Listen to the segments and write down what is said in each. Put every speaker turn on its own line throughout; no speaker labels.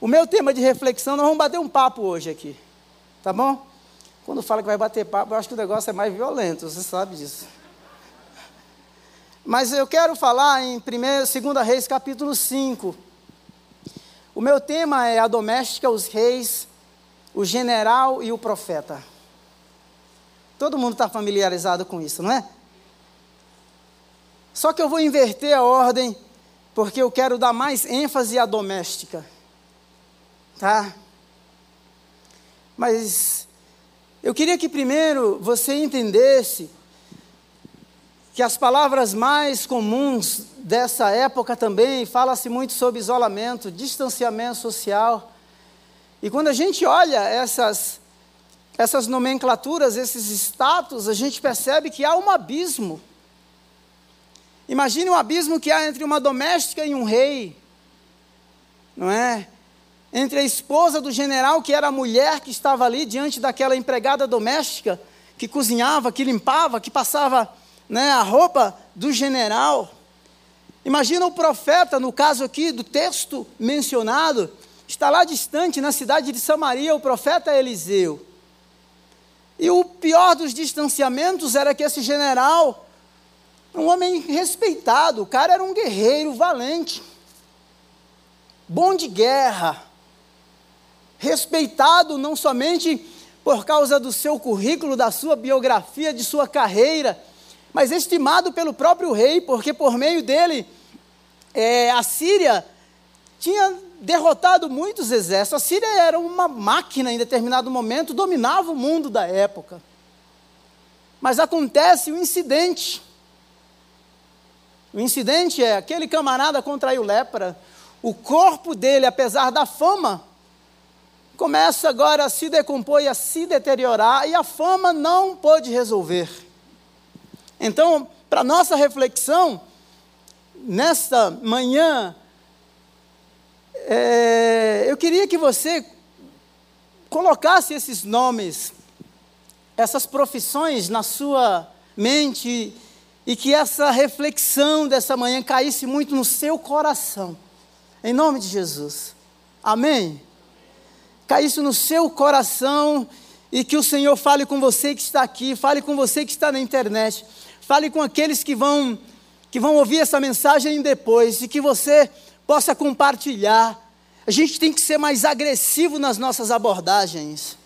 o meu tema de reflexão, nós vamos bater um papo hoje aqui. Tá bom? Quando fala que vai bater papo, eu acho que o negócio é mais violento, você sabe disso. Mas eu quero falar em 2 Reis capítulo 5. O meu tema é a doméstica, os reis, o general e o profeta. Todo mundo está familiarizado com isso, não é? Só que eu vou inverter a ordem, porque eu quero dar mais ênfase à doméstica. Tá? Mas eu queria que primeiro você entendesse que as palavras mais comuns dessa época também fala-se muito sobre isolamento, distanciamento social. E quando a gente olha essas essas nomenclaturas, esses status, a gente percebe que há um abismo. Imagine o um abismo que há entre uma doméstica e um rei, não é? Entre a esposa do general, que era a mulher que estava ali diante daquela empregada doméstica, que cozinhava, que limpava, que passava né, a roupa do general. Imagina o profeta, no caso aqui do texto mencionado, está lá distante, na cidade de Samaria, o profeta Eliseu. E o pior dos distanciamentos era que esse general, um homem respeitado, o cara era um guerreiro valente, bom de guerra, respeitado não somente por causa do seu currículo, da sua biografia, de sua carreira, mas estimado pelo próprio rei, porque por meio dele é, a Síria tinha derrotado muitos exércitos. A Síria era uma máquina em determinado momento, dominava o mundo da época. Mas acontece um incidente. O incidente é aquele camarada contraiu lepra, o corpo dele, apesar da fama, começa agora a se decompor e a se deteriorar, e a fama não pôde resolver. Então, para nossa reflexão, nesta manhã, é, eu queria que você colocasse esses nomes, essas profissões na sua mente e que essa reflexão dessa manhã caísse muito no seu coração. Em nome de Jesus. Amém? Caísse no seu coração e que o Senhor fale com você que está aqui, fale com você que está na internet, fale com aqueles que vão que vão ouvir essa mensagem depois e que você possa compartilhar. A gente tem que ser mais agressivo nas nossas abordagens.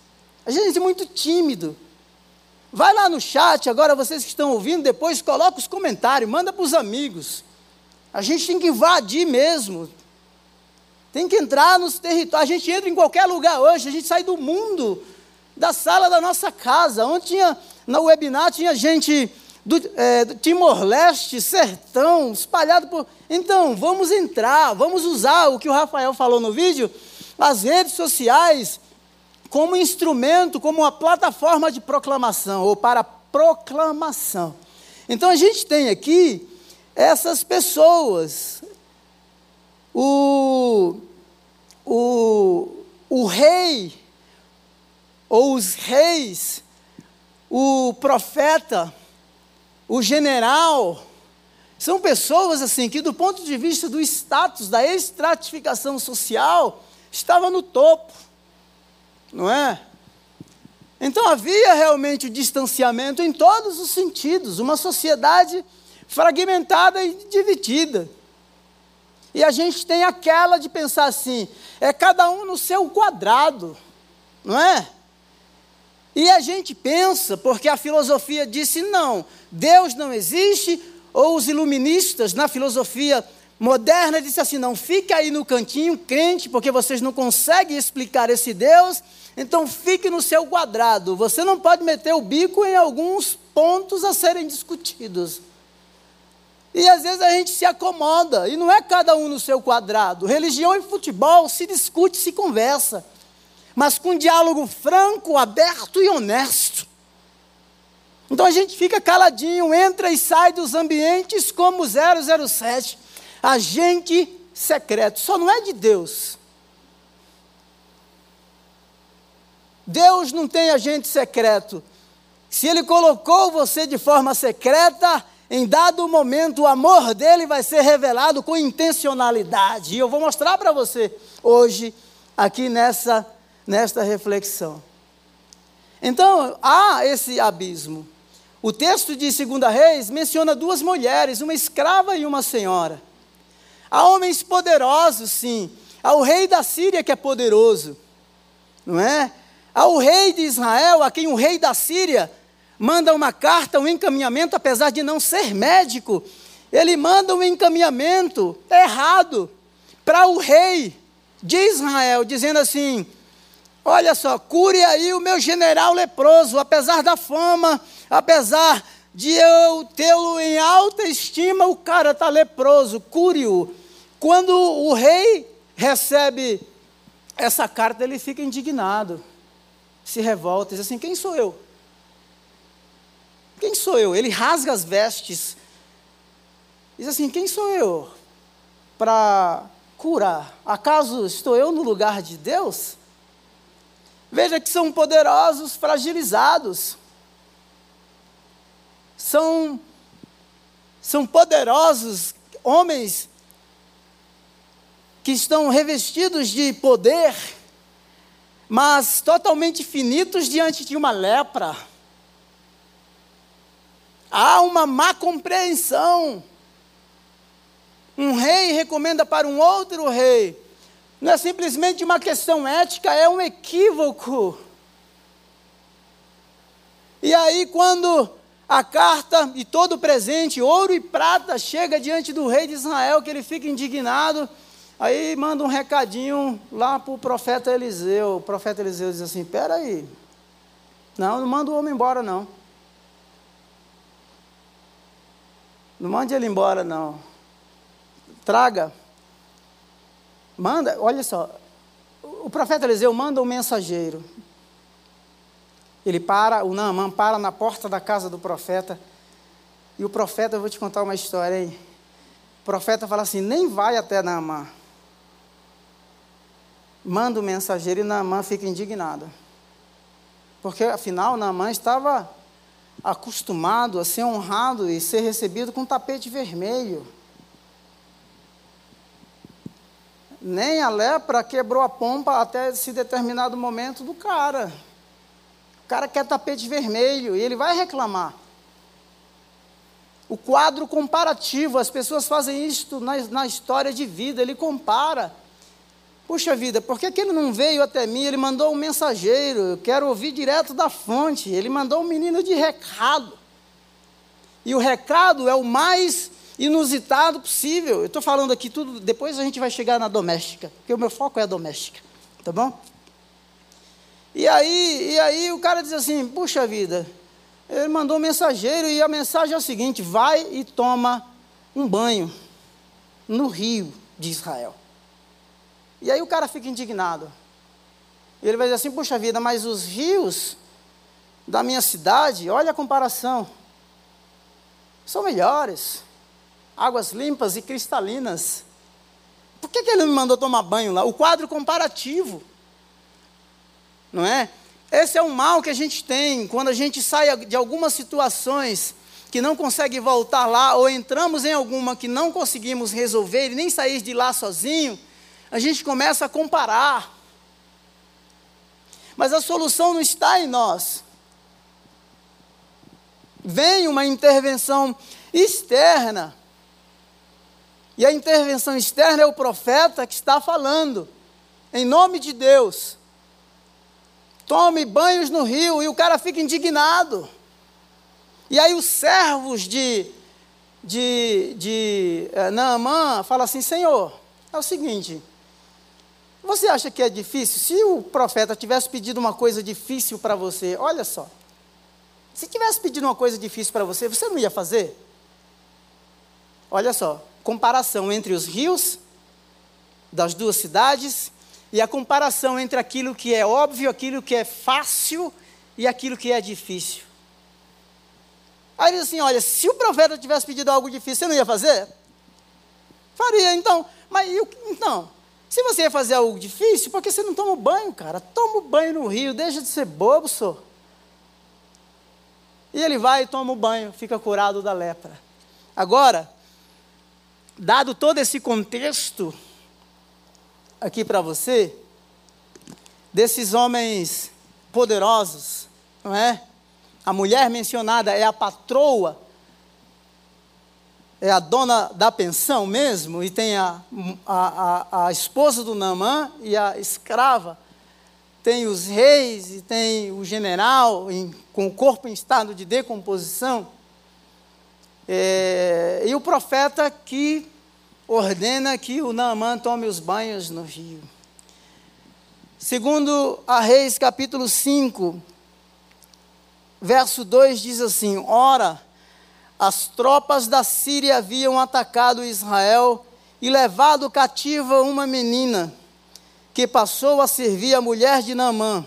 A gente é muito tímido. Vai lá no chat, agora vocês que estão ouvindo, depois coloca os comentários, manda para os amigos. A gente tem que invadir mesmo. Tem que entrar nos territórios. A gente entra em qualquer lugar hoje, a gente sai do mundo, da sala da nossa casa. Onde tinha, na webinar, tinha gente do, é, do Timor-Leste, sertão, espalhado por. Então, vamos entrar, vamos usar o que o Rafael falou no vídeo, as redes sociais, como instrumento, como uma plataforma de proclamação, ou para proclamação. Então, a gente tem aqui essas pessoas. O, o, o rei, ou os reis, o profeta, o general, são pessoas assim que, do ponto de vista do status, da estratificação social, estava no topo, não é? Então havia realmente o distanciamento em todos os sentidos, uma sociedade fragmentada e dividida. E a gente tem aquela de pensar assim, é cada um no seu quadrado, não é? E a gente pensa, porque a filosofia disse não, Deus não existe, ou os iluministas na filosofia moderna disse assim: não, fique aí no cantinho, crente, porque vocês não conseguem explicar esse Deus, então fique no seu quadrado. Você não pode meter o bico em alguns pontos a serem discutidos. E às vezes a gente se acomoda, e não é cada um no seu quadrado. Religião e futebol se discute, se conversa mas com um diálogo franco, aberto e honesto. Então a gente fica caladinho, entra e sai dos ambientes como 007, agente secreto. Só não é de Deus. Deus não tem agente secreto. Se Ele colocou você de forma secreta, em dado momento o amor dele vai ser revelado com intencionalidade. E eu vou mostrar para você hoje aqui nessa, nesta reflexão. Então, há esse abismo. O texto de 2 Reis menciona duas mulheres, uma escrava e uma senhora. Há homens poderosos, sim. Há o rei da Síria que é poderoso, não é? Há o rei de Israel, a quem o rei da Síria manda uma carta, um encaminhamento, apesar de não ser médico, ele manda um encaminhamento errado para o rei de Israel, dizendo assim: Olha só, cure aí o meu general leproso, apesar da fama, apesar de eu tê-lo em alta estima, o cara está leproso, cure-o. Quando o rei recebe essa carta, ele fica indignado, se revolta, diz assim: Quem sou eu? Quem sou eu? Ele rasga as vestes, diz assim: Quem sou eu para curar? Acaso estou eu no lugar de Deus? Veja que são poderosos fragilizados. São, são poderosos homens que estão revestidos de poder, mas totalmente finitos diante de uma lepra. Há uma má compreensão. Um rei recomenda para um outro rei não é simplesmente uma questão ética, é um equívoco. E aí, quando a carta e todo o presente, ouro e prata, chega diante do rei de Israel, que ele fica indignado, aí manda um recadinho lá para o profeta Eliseu. O profeta Eliseu diz assim: Espera aí, não, não manda o homem embora, não. Não mande ele embora, não. Traga Manda, olha só, o profeta Eliseu manda um mensageiro. Ele para, o Naamã para na porta da casa do profeta. E o profeta, eu vou te contar uma história aí. O profeta fala assim: nem vai até Naamã. Manda o mensageiro e Naamã fica indignado. Porque afinal Naamã estava acostumado a ser honrado e ser recebido com tapete vermelho. Nem a lepra quebrou a pompa até esse determinado momento do cara. O cara quer tapete vermelho e ele vai reclamar. O quadro comparativo, as pessoas fazem isto na, na história de vida, ele compara. Puxa vida, por que, que ele não veio até mim? Ele mandou um mensageiro, eu quero ouvir direto da fonte. Ele mandou um menino de recado. E o recado é o mais inusitado possível. Eu estou falando aqui tudo, depois a gente vai chegar na doméstica, porque o meu foco é a doméstica, tá bom? E aí, e aí o cara diz assim: puxa vida, ele mandou um mensageiro e a mensagem é o seguinte: vai e toma um banho no rio de Israel. E aí o cara fica indignado. Ele vai dizer assim: puxa vida, mas os rios da minha cidade, olha a comparação, são melhores águas limpas e cristalinas. Por que, que ele me mandou tomar banho lá? O quadro comparativo. Não é? Esse é um mal que a gente tem quando a gente sai de algumas situações que não consegue voltar lá, ou entramos em alguma que não conseguimos resolver e nem sair de lá sozinho, a gente começa a comparar. Mas a solução não está em nós. Vem uma intervenção externa e a intervenção externa é o profeta que está falando, em nome de Deus. Tome banhos no rio, e o cara fica indignado. E aí os servos de, de, de uh, Naamã falam assim: Senhor, é o seguinte, você acha que é difícil? Se o profeta tivesse pedido uma coisa difícil para você, olha só, se tivesse pedido uma coisa difícil para você, você não ia fazer? Olha só, comparação entre os rios das duas cidades e a comparação entre aquilo que é óbvio, aquilo que é fácil e aquilo que é difícil. Aí diz assim: olha, se o profeta tivesse pedido algo difícil, você não ia fazer? Faria, então. Mas eu, então, se você ia fazer algo difícil, por que você não toma banho, cara? Toma banho no rio, deixa de ser bobo, senhor. E ele vai e toma o banho, fica curado da lepra. Agora, dado todo esse contexto aqui para você, desses homens poderosos, não é? A mulher mencionada é a patroa, é a dona da pensão mesmo, e tem a, a, a, a esposa do Namã e a escrava. Tem os reis e tem o general em, com o corpo em estado de decomposição. É, e o profeta que ordena que o Naamã tome os banhos no rio. Segundo a Reis, capítulo 5, verso 2 diz assim: Ora, as tropas da Síria haviam atacado Israel e levado cativa uma menina, que passou a servir a mulher de Naamã.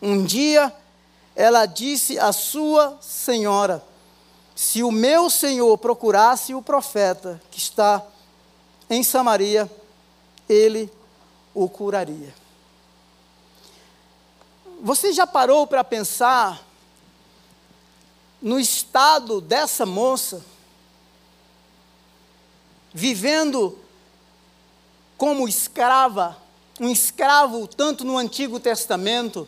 Um dia, ela disse à sua senhora: Se o meu senhor procurasse o profeta que está em Samaria, ele o curaria. Você já parou para pensar no estado dessa moça, vivendo como escrava, um escravo tanto no Antigo Testamento?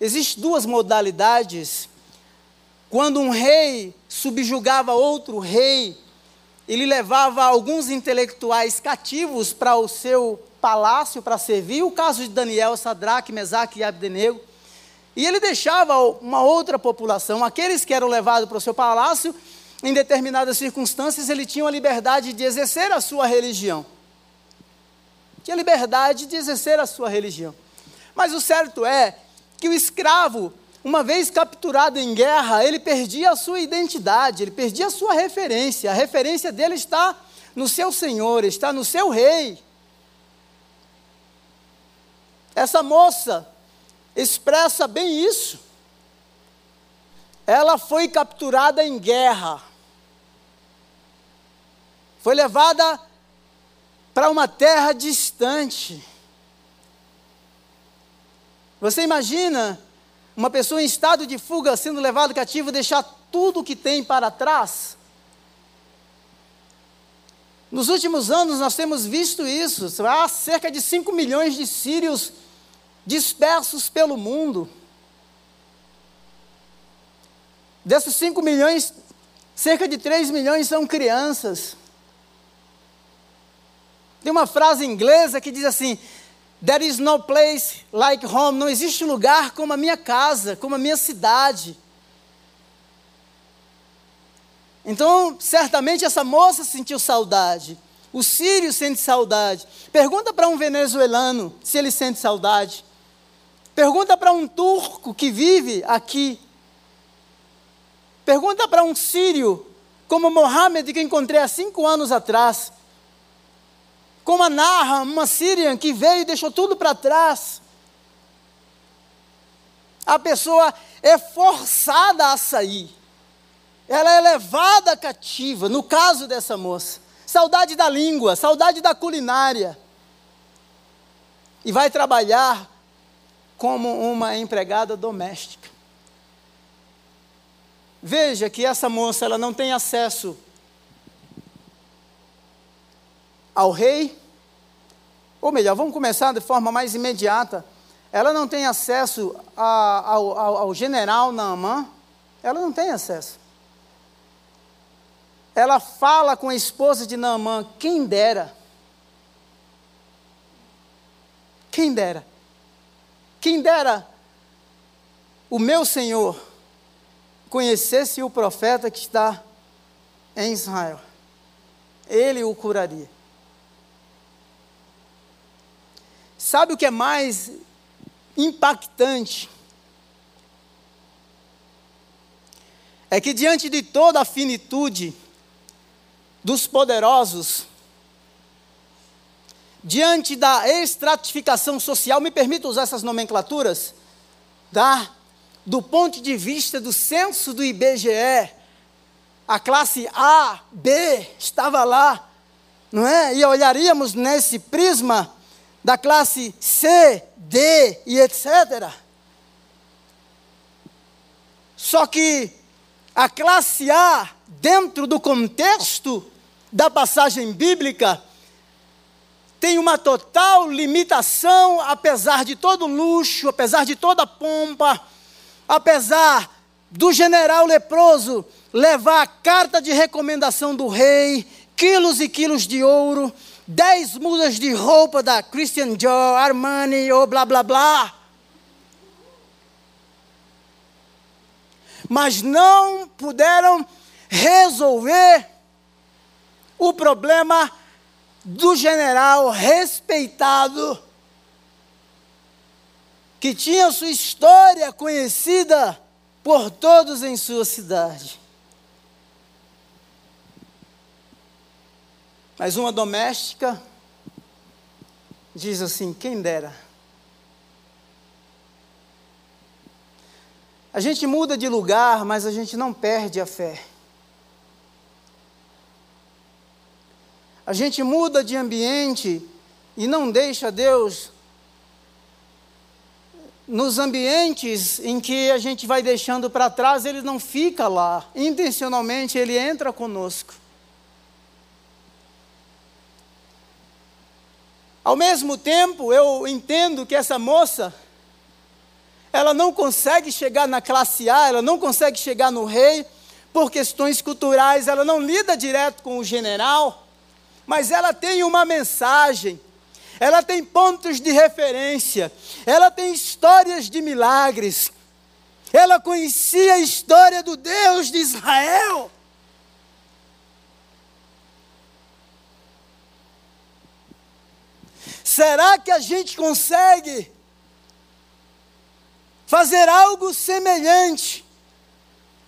Existem duas modalidades. Quando um rei subjugava outro rei, ele levava alguns intelectuais cativos para o seu palácio para servir, o caso de Daniel, Sadraque, Mesaque e Abdenego. E ele deixava uma outra população, aqueles que eram levados para o seu palácio, em determinadas circunstâncias, ele tinha a liberdade de exercer a sua religião. Tinha liberdade de exercer a sua religião. Mas o certo é que o escravo, uma vez capturado em guerra, ele perdia a sua identidade, ele perdia a sua referência. A referência dele está no seu senhor, está no seu rei. Essa moça expressa bem isso. Ela foi capturada em guerra. Foi levada para uma terra distante. Você imagina uma pessoa em estado de fuga sendo levado cativo deixar tudo o que tem para trás? Nos últimos anos nós temos visto isso. Há cerca de 5 milhões de sírios dispersos pelo mundo. Desses 5 milhões, cerca de 3 milhões são crianças. Tem uma frase inglesa que diz assim: There is no place like home. Não existe lugar como a minha casa, como a minha cidade. Então, certamente essa moça sentiu saudade. O sírio sente saudade. Pergunta para um venezuelano se ele sente saudade. Pergunta para um turco que vive aqui. Pergunta para um sírio, como Mohammed, que encontrei há cinco anos atrás. Como a Narra, uma síria que veio e deixou tudo para trás. A pessoa é forçada a sair. Ela é levada cativa, no caso dessa moça. Saudade da língua, saudade da culinária. E vai trabalhar como uma empregada doméstica. Veja que essa moça ela não tem acesso ao rei, ou melhor, vamos começar de forma mais imediata. Ela não tem acesso a, ao, ao, ao general Naamã, ela não tem acesso. Ela fala com a esposa de Naamã, quem dera. Quem dera quem dera o meu Senhor conhecesse o profeta que está em Israel, ele o curaria. Sabe o que é mais impactante? É que diante de toda a finitude dos poderosos, diante da estratificação social, me permita usar essas nomenclaturas, tá? do ponto de vista do censo do IBGE, a classe A, B estava lá, não é? E olharíamos nesse prisma da classe C, D e etc. Só que a classe A, dentro do contexto da passagem bíblica, tem uma total limitação, apesar de todo luxo, apesar de toda pompa, apesar do general leproso levar a carta de recomendação do rei, quilos e quilos de ouro, dez mudas de roupa da Christian Dior, Armani ou blá blá blá. Mas não puderam resolver o problema do general respeitado, que tinha sua história conhecida por todos em sua cidade. Mas uma doméstica diz assim: quem dera. A gente muda de lugar, mas a gente não perde a fé. A gente muda de ambiente e não deixa Deus nos ambientes em que a gente vai deixando para trás, ele não fica lá. Intencionalmente ele entra conosco. Ao mesmo tempo, eu entendo que essa moça ela não consegue chegar na classe A, ela não consegue chegar no rei por questões culturais, ela não lida direto com o general mas ela tem uma mensagem, ela tem pontos de referência, ela tem histórias de milagres, ela conhecia a história do Deus de Israel. Será que a gente consegue fazer algo semelhante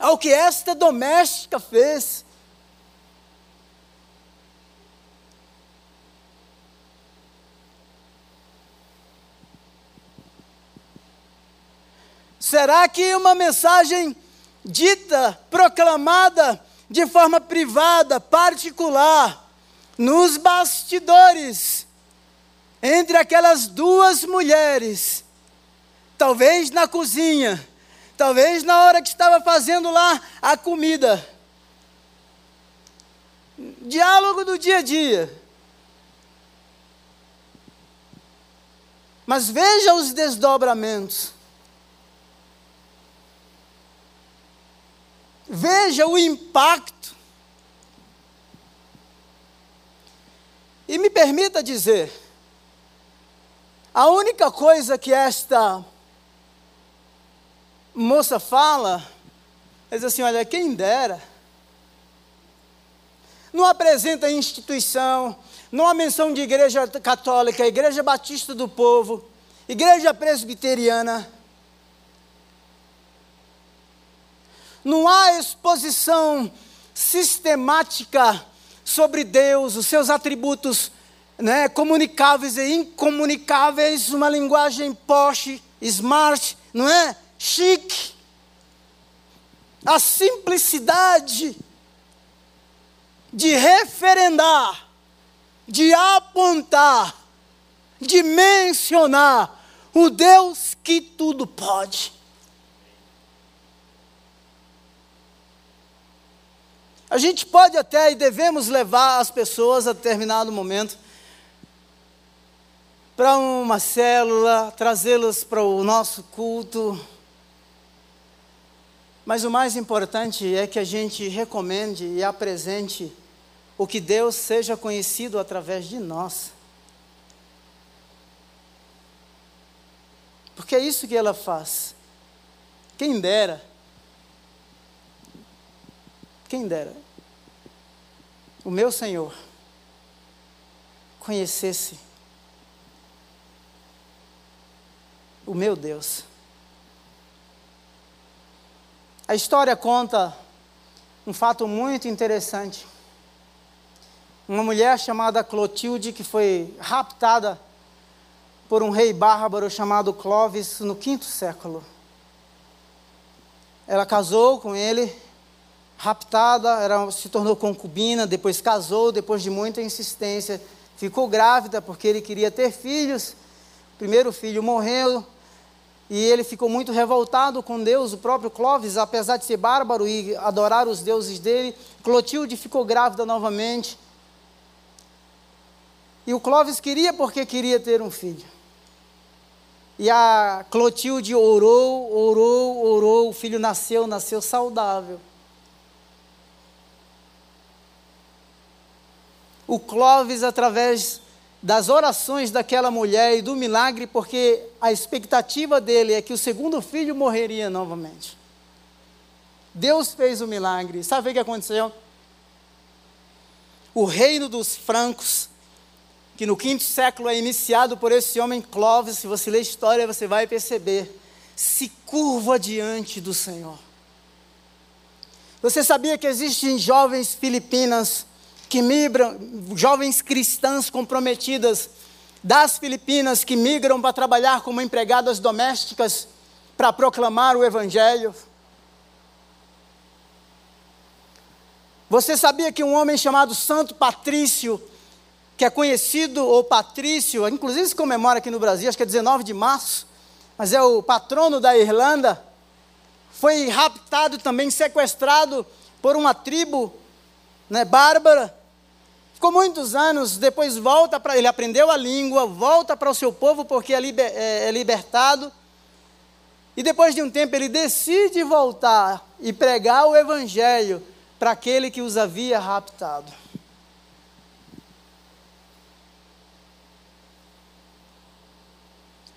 ao que esta doméstica fez? Será que uma mensagem dita, proclamada de forma privada, particular, nos bastidores, entre aquelas duas mulheres, talvez na cozinha, talvez na hora que estava fazendo lá a comida, diálogo do dia a dia. Mas veja os desdobramentos. Veja o impacto. E me permita dizer, a única coisa que esta moça fala é diz assim: olha, quem dera. Não apresenta instituição, não há menção de igreja católica, igreja batista do povo, igreja presbiteriana. Não há exposição sistemática sobre Deus, os seus atributos né, comunicáveis e incomunicáveis, uma linguagem posh, smart, não é? Chique. A simplicidade de referendar, de apontar, de mencionar o Deus que tudo pode. A gente pode até e devemos levar as pessoas a determinado momento para uma célula, trazê-las para o nosso culto. Mas o mais importante é que a gente recomende e apresente o que Deus seja conhecido através de nós. Porque é isso que ela faz. Quem dera quem dera o meu Senhor conhecesse o meu Deus. A história conta um fato muito interessante. Uma mulher chamada Clotilde, que foi raptada por um rei bárbaro chamado Clovis no quinto século. Ela casou com ele raptada, era, se tornou concubina, depois casou, depois de muita insistência, ficou grávida porque ele queria ter filhos. O primeiro filho morreu e ele ficou muito revoltado com Deus. O próprio Clóvis, apesar de ser bárbaro e adorar os deuses dele, Clotilde ficou grávida novamente. E o Clóvis queria porque queria ter um filho. E a Clotilde orou, orou, orou, o filho nasceu, nasceu saudável. O Clóvis, através das orações daquela mulher e do milagre, porque a expectativa dele é que o segundo filho morreria novamente. Deus fez o milagre. Sabe o que aconteceu? O reino dos francos, que no quinto século é iniciado por esse homem Clovis, se você ler a história, você vai perceber, se curva diante do Senhor. Você sabia que existem jovens filipinas que migram, jovens cristãs comprometidas das Filipinas que migram para trabalhar como empregadas domésticas para proclamar o Evangelho. Você sabia que um homem chamado Santo Patrício, que é conhecido, ou Patrício, inclusive se comemora aqui no Brasil, acho que é 19 de março, mas é o patrono da Irlanda, foi raptado também, sequestrado por uma tribo né, bárbara, Ficou muitos anos, depois volta para. Ele aprendeu a língua, volta para o seu povo porque é, liber, é, é libertado. E depois de um tempo ele decide voltar e pregar o Evangelho para aquele que os havia raptado.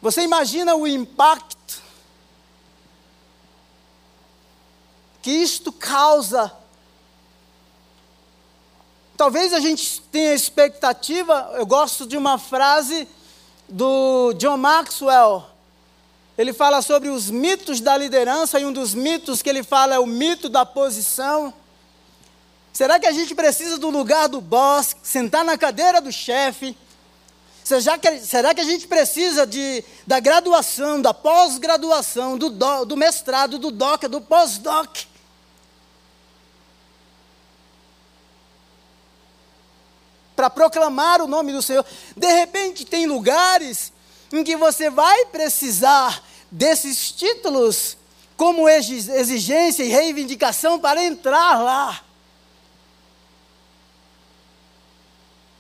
Você imagina o impacto que isto causa Talvez a gente tenha expectativa, eu gosto de uma frase do John Maxwell. Ele fala sobre os mitos da liderança e um dos mitos que ele fala é o mito da posição. Será que a gente precisa do lugar do boss, sentar na cadeira do chefe? Será que, a gente precisa de, da graduação, da pós-graduação, do, do mestrado, do doc, do pós-doc? Para proclamar o nome do Senhor. De repente, tem lugares em que você vai precisar desses títulos como exigência e reivindicação para entrar lá.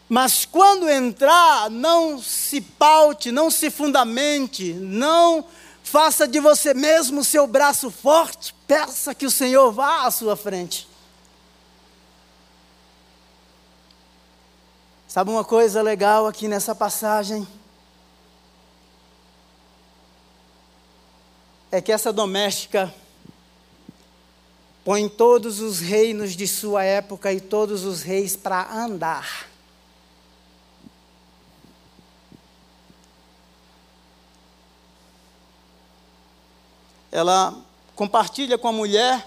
Mas quando entrar, não se paute, não se fundamente, não faça de você mesmo seu braço forte, peça que o Senhor vá à sua frente. Sabe uma coisa legal aqui nessa passagem? É que essa doméstica põe todos os reinos de sua época e todos os reis para andar. Ela compartilha com a mulher,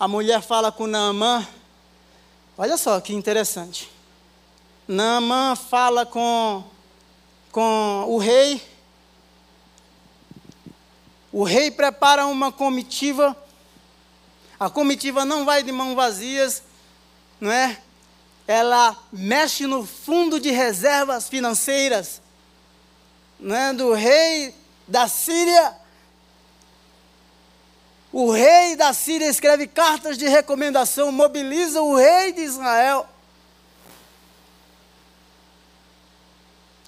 a mulher fala com Naamã. Olha só que interessante. Naamã fala com, com o rei. O rei prepara uma comitiva. A comitiva não vai de mãos vazias, não é? Ela mexe no fundo de reservas financeiras, não é? Do rei da Síria. O rei da Síria escreve cartas de recomendação, mobiliza o rei de Israel.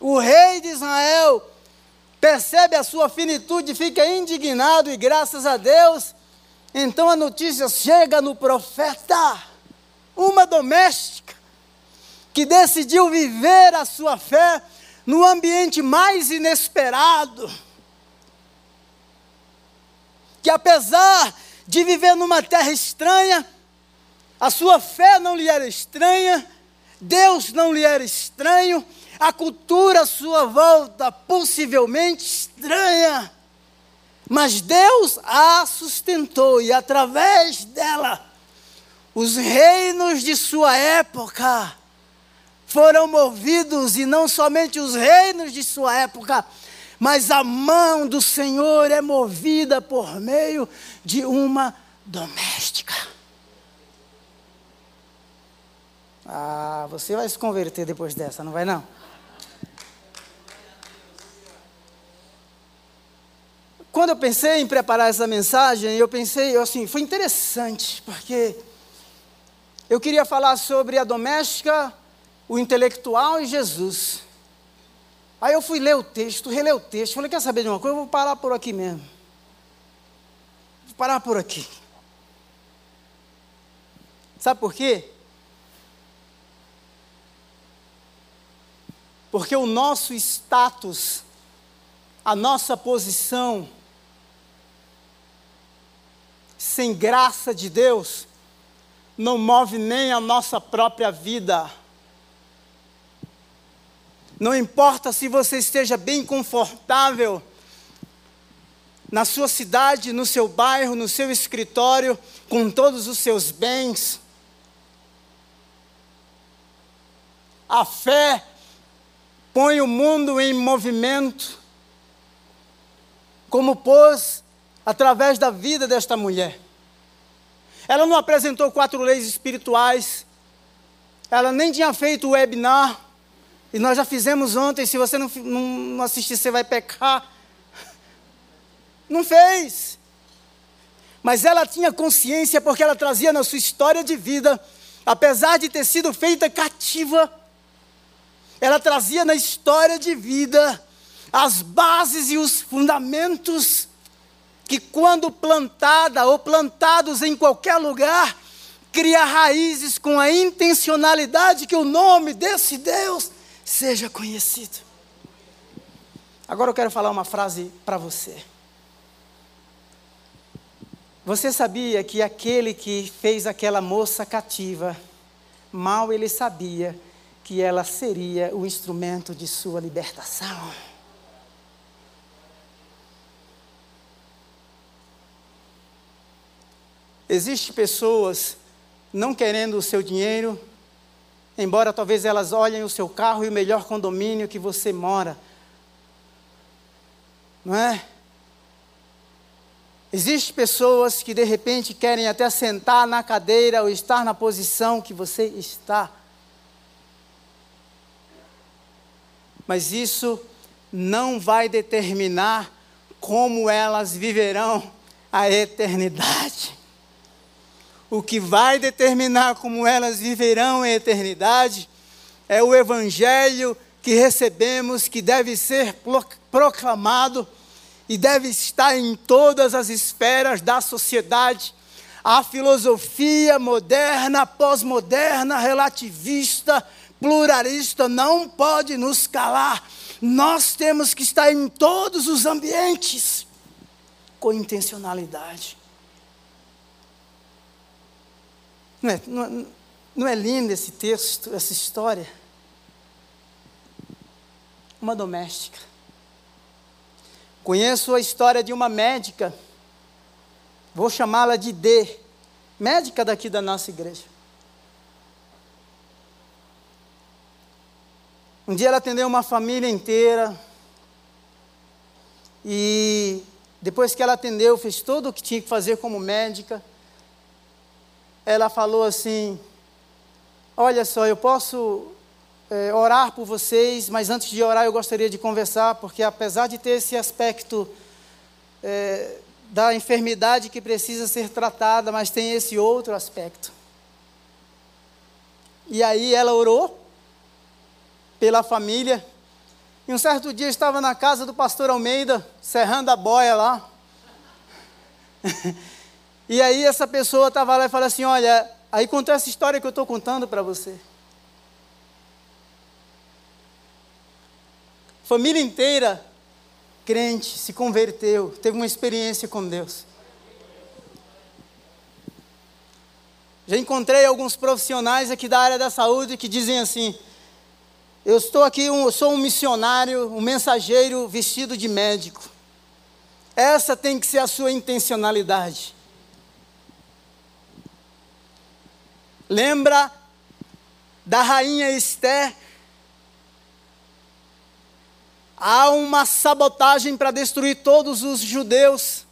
O rei de Israel percebe a sua finitude, fica indignado e graças a Deus, então a notícia chega no profeta, uma doméstica, que decidiu viver a sua fé no ambiente mais inesperado. Que apesar de viver numa terra estranha, a sua fé não lhe era estranha, Deus não lhe era estranho, a cultura à sua volta possivelmente estranha, mas Deus a sustentou e através dela, os reinos de sua época foram movidos, e não somente os reinos de sua época, mas a mão do Senhor é movida por meio de uma doméstica. Ah, você vai se converter depois dessa, não vai não? Quando eu pensei em preparar essa mensagem, eu pensei, assim, foi interessante, porque eu queria falar sobre a doméstica o intelectual e Jesus. Aí eu fui ler o texto, reler o texto, falei, quer saber de uma coisa? Eu vou parar por aqui mesmo. Vou parar por aqui. Sabe por quê? Porque o nosso status, a nossa posição, sem graça de Deus, não move nem a nossa própria vida. Não importa se você esteja bem confortável na sua cidade, no seu bairro, no seu escritório, com todos os seus bens. A fé põe o mundo em movimento, como pôs através da vida desta mulher. Ela não apresentou quatro leis espirituais, ela nem tinha feito o webinar, e nós já fizemos ontem, se você não, não, não assistir, você vai pecar. Não fez. Mas ela tinha consciência porque ela trazia na sua história de vida, apesar de ter sido feita cativa, ela trazia na história de vida as bases e os fundamentos que, quando plantada ou plantados em qualquer lugar, cria raízes com a intencionalidade que o nome desse Deus seja conhecido. Agora eu quero falar uma frase para você. Você sabia que aquele que fez aquela moça cativa, mal ele sabia que ela seria o instrumento de sua libertação? Existem pessoas não querendo o seu dinheiro, embora talvez elas olhem o seu carro e o melhor condomínio que você mora. Não é? Existem pessoas que de repente querem até sentar na cadeira ou estar na posição que você está. Mas isso não vai determinar como elas viverão a eternidade o que vai determinar como elas viverão em eternidade é o evangelho que recebemos, que deve ser proclamado e deve estar em todas as esferas da sociedade. A filosofia moderna, pós-moderna, relativista, pluralista não pode nos calar. Nós temos que estar em todos os ambientes com intencionalidade. Não é, não, é, não é lindo esse texto, essa história? Uma doméstica. Conheço a história de uma médica, vou chamá-la de D, médica daqui da nossa igreja. Um dia ela atendeu uma família inteira, e depois que ela atendeu, fez tudo o que tinha que fazer como médica, ela falou assim: Olha só, eu posso é, orar por vocês, mas antes de orar eu gostaria de conversar, porque apesar de ter esse aspecto é, da enfermidade que precisa ser tratada, mas tem esse outro aspecto. E aí ela orou pela família. E um certo dia estava na casa do pastor Almeida, serrando a boia lá. E aí essa pessoa estava lá e falou assim: Olha, aí contou essa história que eu estou contando para você. Família inteira, crente, se converteu, teve uma experiência com Deus. Já encontrei alguns profissionais aqui da área da saúde que dizem assim: Eu estou aqui, eu sou um missionário, um mensageiro vestido de médico. Essa tem que ser a sua intencionalidade. Lembra da rainha Esther? Há uma sabotagem para destruir todos os judeus.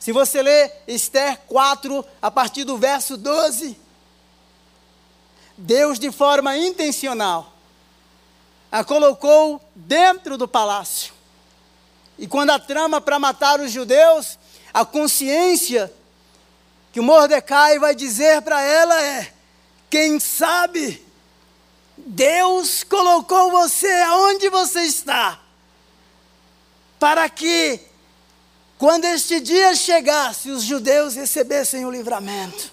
Se você ler Esther 4, a partir do verso 12, Deus, de forma intencional, a colocou dentro do palácio. E quando a trama para matar os judeus, a consciência que Mordecai vai dizer para ela é: quem sabe Deus colocou você aonde você está, para que, quando este dia chegasse, os judeus recebessem o livramento.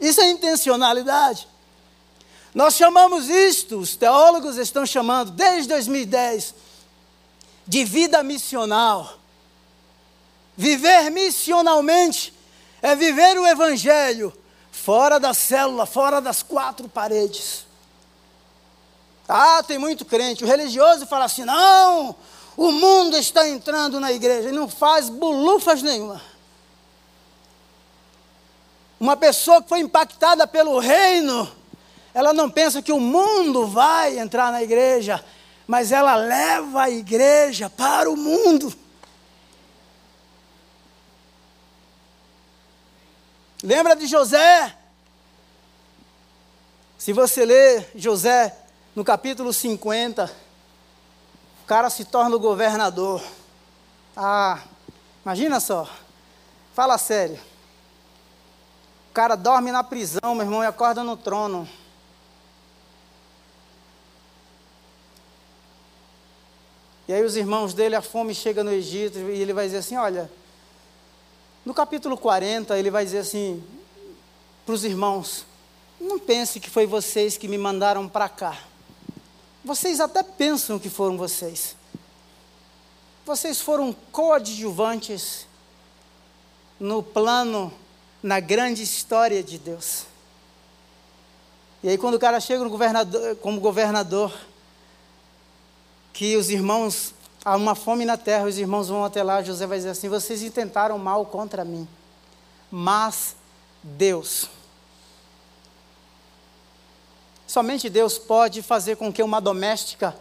Isso é intencionalidade. Nós chamamos isto, os teólogos estão chamando, desde 2010, de vida missional. Viver missionalmente é viver o Evangelho fora da célula, fora das quatro paredes. Ah, tem muito crente. O religioso fala assim: não, o mundo está entrando na igreja. E não faz bolufas nenhuma. Uma pessoa que foi impactada pelo reino, ela não pensa que o mundo vai entrar na igreja, mas ela leva a igreja para o mundo. Lembra de José? Se você ler José no capítulo 50, o cara se torna o governador. Ah, imagina só. Fala sério. O cara dorme na prisão, meu irmão, e acorda no trono. E aí os irmãos dele, a fome chega no Egito, e ele vai dizer assim: olha, no capítulo 40, ele vai dizer assim para os irmãos: não pense que foi vocês que me mandaram para cá. Vocês até pensam que foram vocês. Vocês foram coadjuvantes no plano na grande história de Deus. E aí quando o cara chega governador, como governador, que os irmãos, há uma fome na terra, os irmãos vão até lá, José vai dizer assim, vocês intentaram mal contra mim, mas Deus, somente Deus pode fazer com que uma doméstica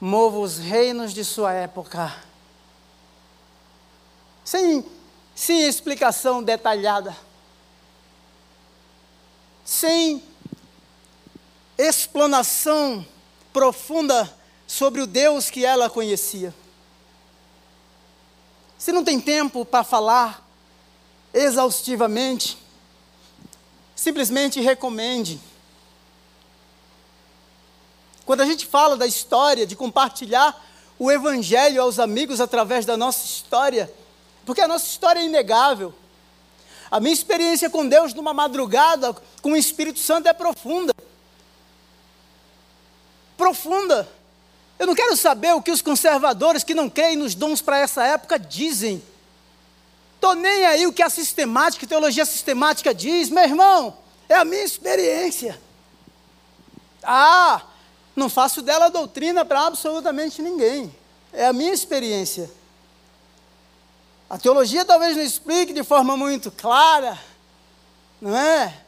mova os reinos de sua época. Sem, sem explicação detalhada sem explanação profunda sobre o Deus que ela conhecia. Se não tem tempo para falar exaustivamente, simplesmente recomende. Quando a gente fala da história, de compartilhar o Evangelho aos amigos através da nossa história, porque a nossa história é inegável. A minha experiência com Deus numa madrugada, com o Espírito Santo, é profunda. Profunda. Eu não quero saber o que os conservadores que não creem nos dons para essa época dizem. Estou nem aí o que a sistemática, a teologia sistemática diz, meu irmão, é a minha experiência. Ah, não faço dela doutrina para absolutamente ninguém. É a minha experiência. A teologia talvez não explique de forma muito clara, não é?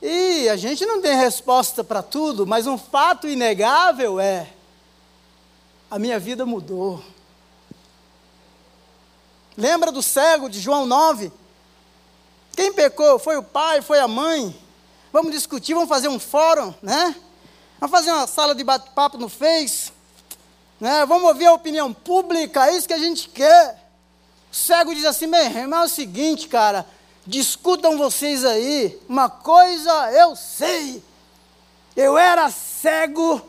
E a gente não tem resposta para tudo, mas um fato inegável é: a minha vida mudou. Lembra do cego de João 9? Quem pecou? Foi o pai, foi a mãe? Vamos discutir, vamos fazer um fórum, né? Vamos fazer uma sala de bate-papo no Face, né? Vamos ouvir a opinião pública, é isso que a gente quer. O cego diz assim: meu irmão, é o seguinte, cara, discutam vocês aí, uma coisa eu sei, eu era cego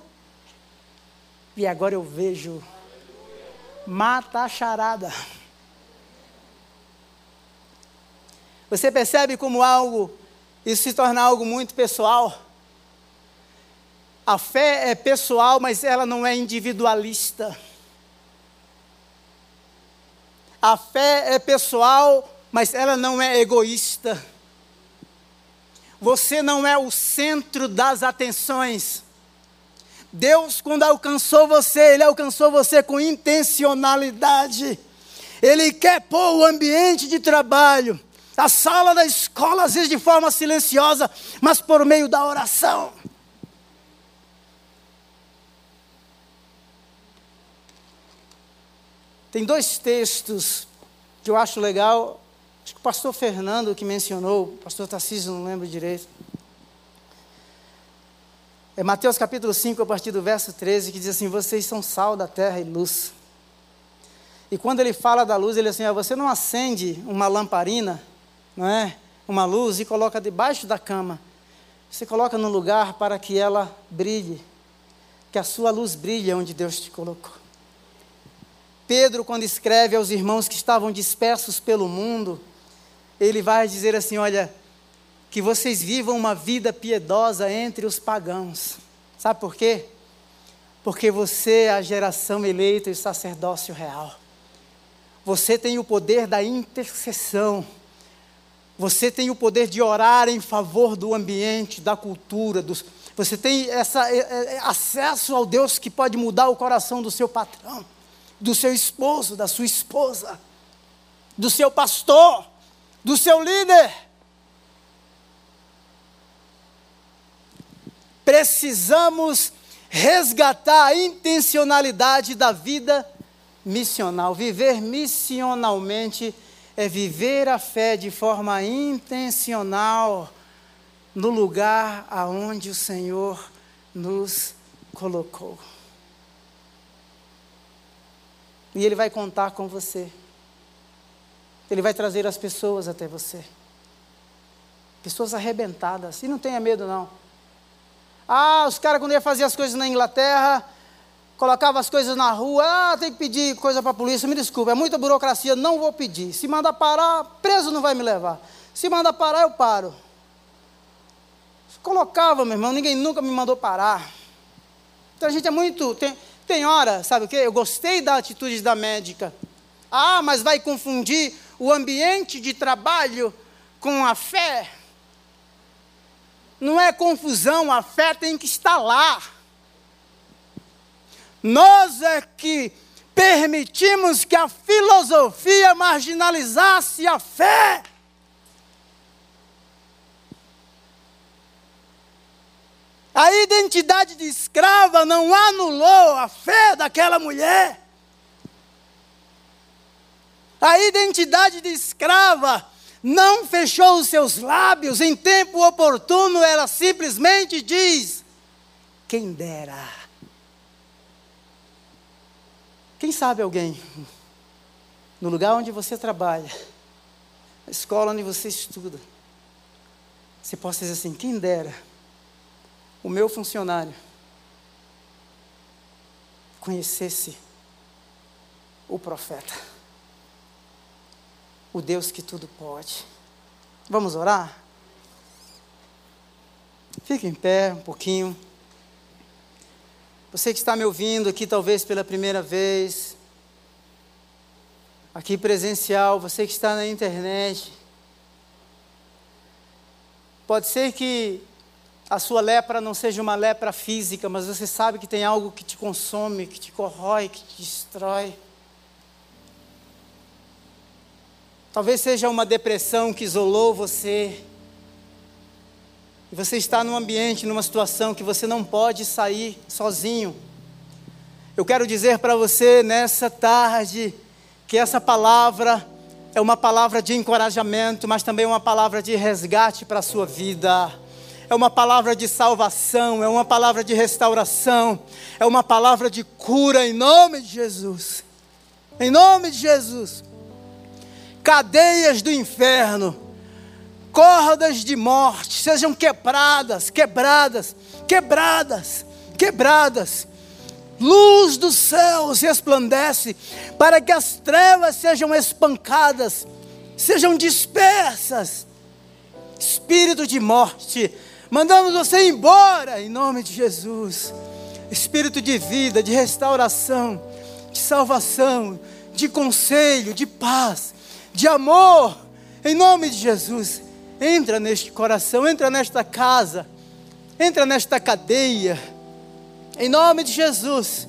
e agora eu vejo. Mata a charada. Você percebe como algo, isso se torna algo muito pessoal? A fé é pessoal, mas ela não é individualista. A fé é pessoal, mas ela não é egoísta. Você não é o centro das atenções. Deus, quando alcançou você, Ele alcançou você com intencionalidade. Ele quer pôr o ambiente de trabalho, a sala da escola, às vezes de forma silenciosa, mas por meio da oração. Tem dois textos que eu acho legal, acho que o pastor Fernando que mencionou, o pastor Tarcísio não lembro direito. É Mateus capítulo 5, a partir do verso 13, que diz assim: Vocês são sal da terra e luz. E quando ele fala da luz, ele diz assim: ah, Você não acende uma lamparina, não é? Uma luz e coloca debaixo da cama. você coloca no lugar para que ela brilhe, que a sua luz brilhe onde Deus te colocou. Pedro, quando escreve aos irmãos que estavam dispersos pelo mundo, ele vai dizer assim: Olha, que vocês vivam uma vida piedosa entre os pagãos. Sabe por quê? Porque você é a geração eleita e sacerdócio real. Você tem o poder da intercessão. Você tem o poder de orar em favor do ambiente, da cultura. Dos, você tem essa, é, é, acesso ao Deus que pode mudar o coração do seu patrão, do seu esposo, da sua esposa, do seu pastor, do seu líder. Precisamos resgatar a intencionalidade da vida missional. Viver missionalmente é viver a fé de forma intencional no lugar aonde o Senhor nos colocou. E Ele vai contar com você. Ele vai trazer as pessoas até você. Pessoas arrebentadas. E não tenha medo, não. Ah, os caras, quando iam fazer as coisas na Inglaterra, colocava as coisas na rua, ah, tem que pedir coisa para a polícia, me desculpa, é muita burocracia, não vou pedir. Se manda parar, preso não vai me levar. Se manda parar, eu paro. Colocava, meu irmão, ninguém nunca me mandou parar. Então a gente é muito. Tem, tem hora, sabe o quê? Eu gostei da atitude da médica. Ah, mas vai confundir o ambiente de trabalho com a fé. Não é confusão, a fé tem que estar lá. Nós é que permitimos que a filosofia marginalizasse a fé. A identidade de escrava não anulou a fé daquela mulher. A identidade de escrava não fechou os seus lábios em tempo oportuno, ela simplesmente diz: quem dera. Quem sabe alguém, no lugar onde você trabalha, na escola onde você estuda, você possa dizer assim: quem dera, o meu funcionário conhecesse o profeta, o Deus que tudo pode. Vamos orar? Fique em pé um pouquinho. Você que está me ouvindo aqui, talvez pela primeira vez, aqui presencial, você que está na internet, pode ser que a sua lepra não seja uma lepra física, mas você sabe que tem algo que te consome, que te corrói, que te destrói. Talvez seja uma depressão que isolou você. E você está num ambiente, numa situação que você não pode sair sozinho. Eu quero dizer para você nessa tarde que essa palavra é uma palavra de encorajamento, mas também uma palavra de resgate para a sua vida. É uma palavra de salvação, é uma palavra de restauração, é uma palavra de cura em nome de Jesus. Em nome de Jesus. Cadeias do inferno cordas de morte sejam quebradas, quebradas, quebradas, quebradas. Luz dos céus resplandece para que as trevas sejam espancadas, sejam dispersas. Espírito de morte, mandamos você embora em nome de Jesus. Espírito de vida, de restauração, de salvação, de conselho, de paz, de amor, em nome de Jesus Entra neste coração, entra nesta casa, entra nesta cadeia. Em nome de Jesus.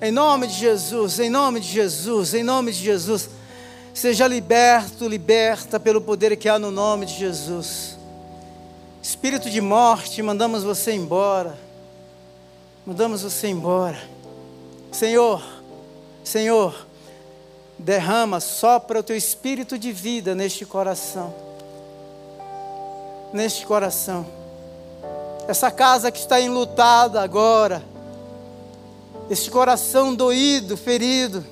Em nome de Jesus, em nome de Jesus, em nome de Jesus. Seja liberto, liberta pelo poder que há no nome de Jesus. Espírito de morte, mandamos você embora. Mandamos você embora. Senhor, Senhor, derrama, sopra o teu espírito de vida neste coração neste coração. Essa casa que está enlutada agora, este coração doído, ferido,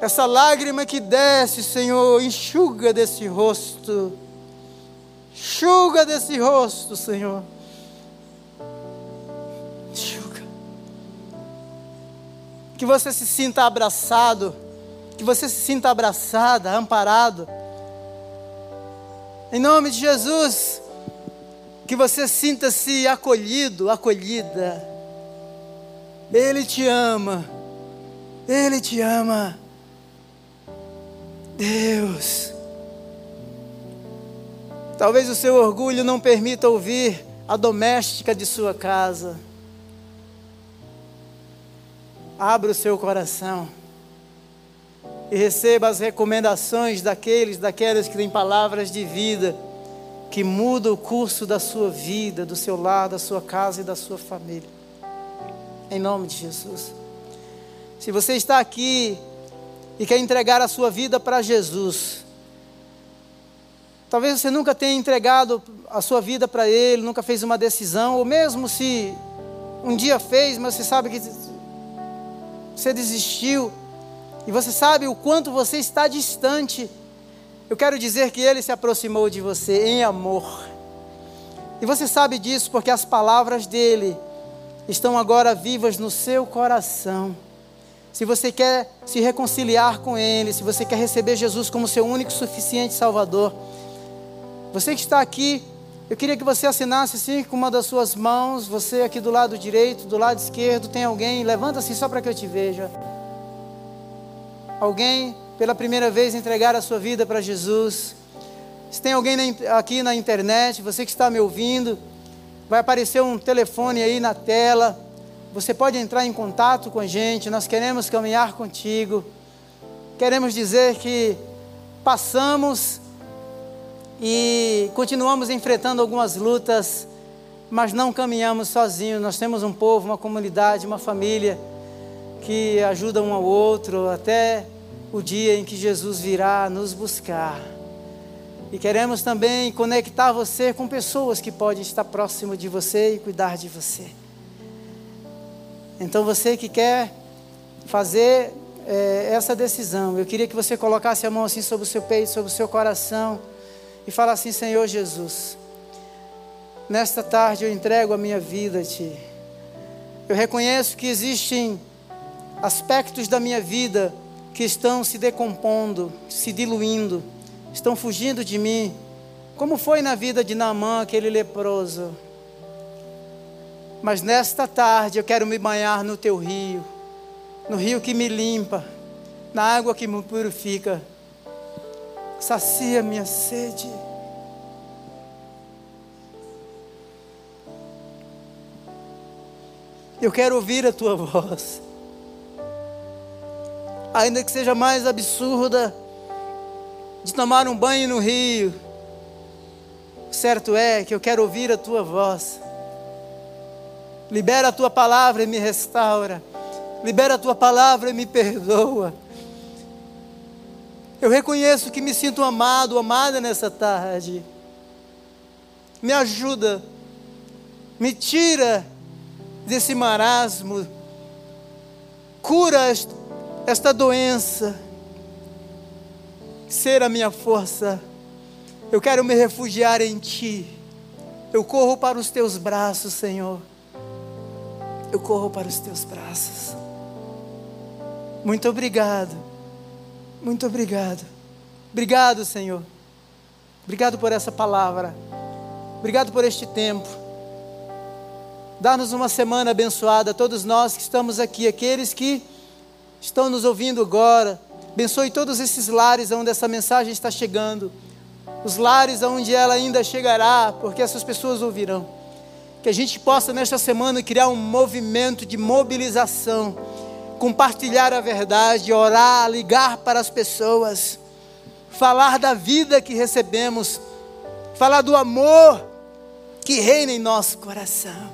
essa lágrima que desce, Senhor, enxuga desse rosto. Enxuga desse rosto, Senhor. Enxuga. Que você se sinta abraçado. Que você se sinta abraçada, amparado. Em nome de Jesus. Que você sinta-se acolhido, acolhida. Ele te ama. Ele te ama. Deus. Talvez o seu orgulho não permita ouvir a doméstica de sua casa. Abra o seu coração e receba as recomendações daqueles, daquelas que têm palavras de vida, que mudam o curso da sua vida, do seu lar, da sua casa e da sua família. Em nome de Jesus. Se você está aqui e quer entregar a sua vida para Jesus, talvez você nunca tenha entregado a sua vida para Ele, nunca fez uma decisão, ou mesmo se um dia fez, mas você sabe que você desistiu, e você sabe o quanto você está distante, eu quero dizer que Ele se aproximou de você em amor. E você sabe disso porque as palavras dele estão agora vivas no seu coração se você quer se reconciliar com Ele, se você quer receber Jesus como seu único e suficiente Salvador, você que está aqui, eu queria que você assinasse assim com uma das suas mãos, você aqui do lado direito, do lado esquerdo, tem alguém, levanta assim só para que eu te veja. Alguém pela primeira vez entregar a sua vida para Jesus. Se tem alguém aqui na internet, você que está me ouvindo, vai aparecer um telefone aí na tela. Você pode entrar em contato com a gente, nós queremos caminhar contigo. Queremos dizer que passamos e continuamos enfrentando algumas lutas, mas não caminhamos sozinhos. Nós temos um povo, uma comunidade, uma família que ajuda um ao outro até o dia em que Jesus virá nos buscar. E queremos também conectar você com pessoas que podem estar próximo de você e cuidar de você. Então você que quer fazer é, essa decisão, eu queria que você colocasse a mão assim sobre o seu peito, sobre o seu coração e falasse assim: Senhor Jesus, nesta tarde eu entrego a minha vida a Ti. Eu reconheço que existem aspectos da minha vida que estão se decompondo, se diluindo, estão fugindo de mim, como foi na vida de Naamã, aquele leproso. Mas nesta tarde eu quero me banhar no teu rio, no rio que me limpa, na água que me purifica. Sacia minha sede. Eu quero ouvir a tua voz. Ainda que seja mais absurda de tomar um banho no rio, certo é que eu quero ouvir a tua voz. Libera a tua palavra e me restaura. Libera a tua palavra e me perdoa. Eu reconheço que me sinto amado, amada nessa tarde. Me ajuda, me tira desse marasmo, cura esta doença, ser a minha força. Eu quero me refugiar em Ti. Eu corro para os Teus braços, Senhor eu corro para os teus braços. Muito obrigado, muito obrigado. Obrigado, Senhor. Obrigado por essa palavra. Obrigado por este tempo. Dá-nos uma semana abençoada, todos nós que estamos aqui, aqueles que estão nos ouvindo agora. Abençoe todos esses lares onde essa mensagem está chegando. Os lares onde ela ainda chegará, porque essas pessoas ouvirão que a gente possa nesta semana criar um movimento de mobilização, compartilhar a verdade, orar, ligar para as pessoas, falar da vida que recebemos, falar do amor que reina em nosso coração.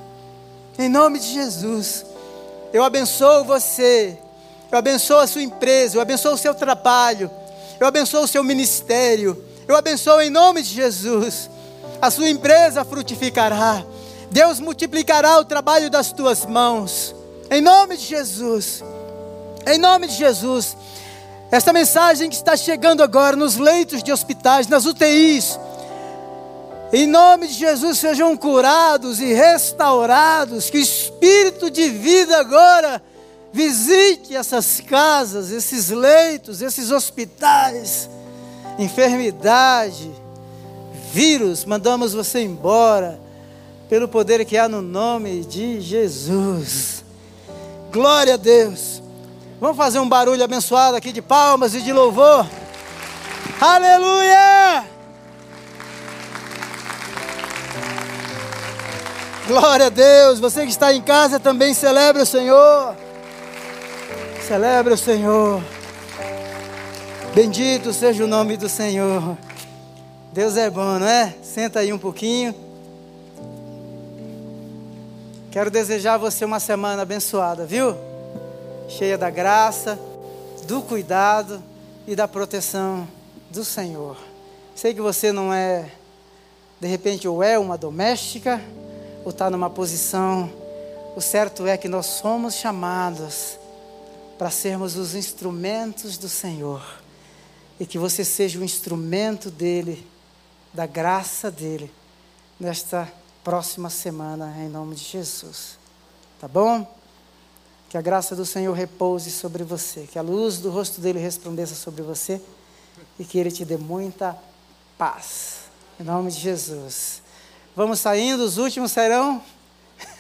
Em nome de Jesus, eu abençoo você, eu abençoo a sua empresa, eu abençoo o seu trabalho, eu abençoo o seu ministério, eu abençoo em nome de Jesus. A sua empresa frutificará, Deus multiplicará o trabalho das tuas mãos. Em nome de Jesus. Em nome de Jesus. Esta mensagem que está chegando agora nos leitos de hospitais, nas UTIs. Em nome de Jesus, sejam curados e restaurados. Que o espírito de vida agora visite essas casas, esses leitos, esses hospitais. Enfermidade, vírus, mandamos você embora. Pelo poder que há no nome de Jesus. Glória a Deus. Vamos fazer um barulho abençoado aqui de palmas e de louvor. Aleluia! Glória a Deus. Você que está em casa também celebra o Senhor. Celebra o Senhor. Bendito seja o nome do Senhor. Deus é bom, não é? Senta aí um pouquinho. Quero desejar a você uma semana abençoada, viu? Cheia da graça, do cuidado e da proteção do Senhor. Sei que você não é, de repente, ou é uma doméstica, ou está numa posição. O certo é que nós somos chamados para sermos os instrumentos do Senhor. E que você seja o instrumento dele, da graça dele, nesta próxima semana, em nome de Jesus. Tá bom? Que a graça do Senhor repouse sobre você, que a luz do rosto dele resplandeça sobre você e que ele te dê muita paz. Em nome de Jesus. Vamos saindo, os últimos serão.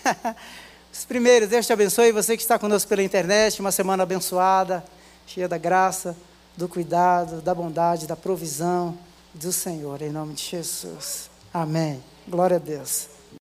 os primeiros, Deus te abençoe. Você que está conosco pela internet, uma semana abençoada, cheia da graça, do cuidado, da bondade, da provisão do Senhor, em nome de Jesus. Amém. Glória a Deus.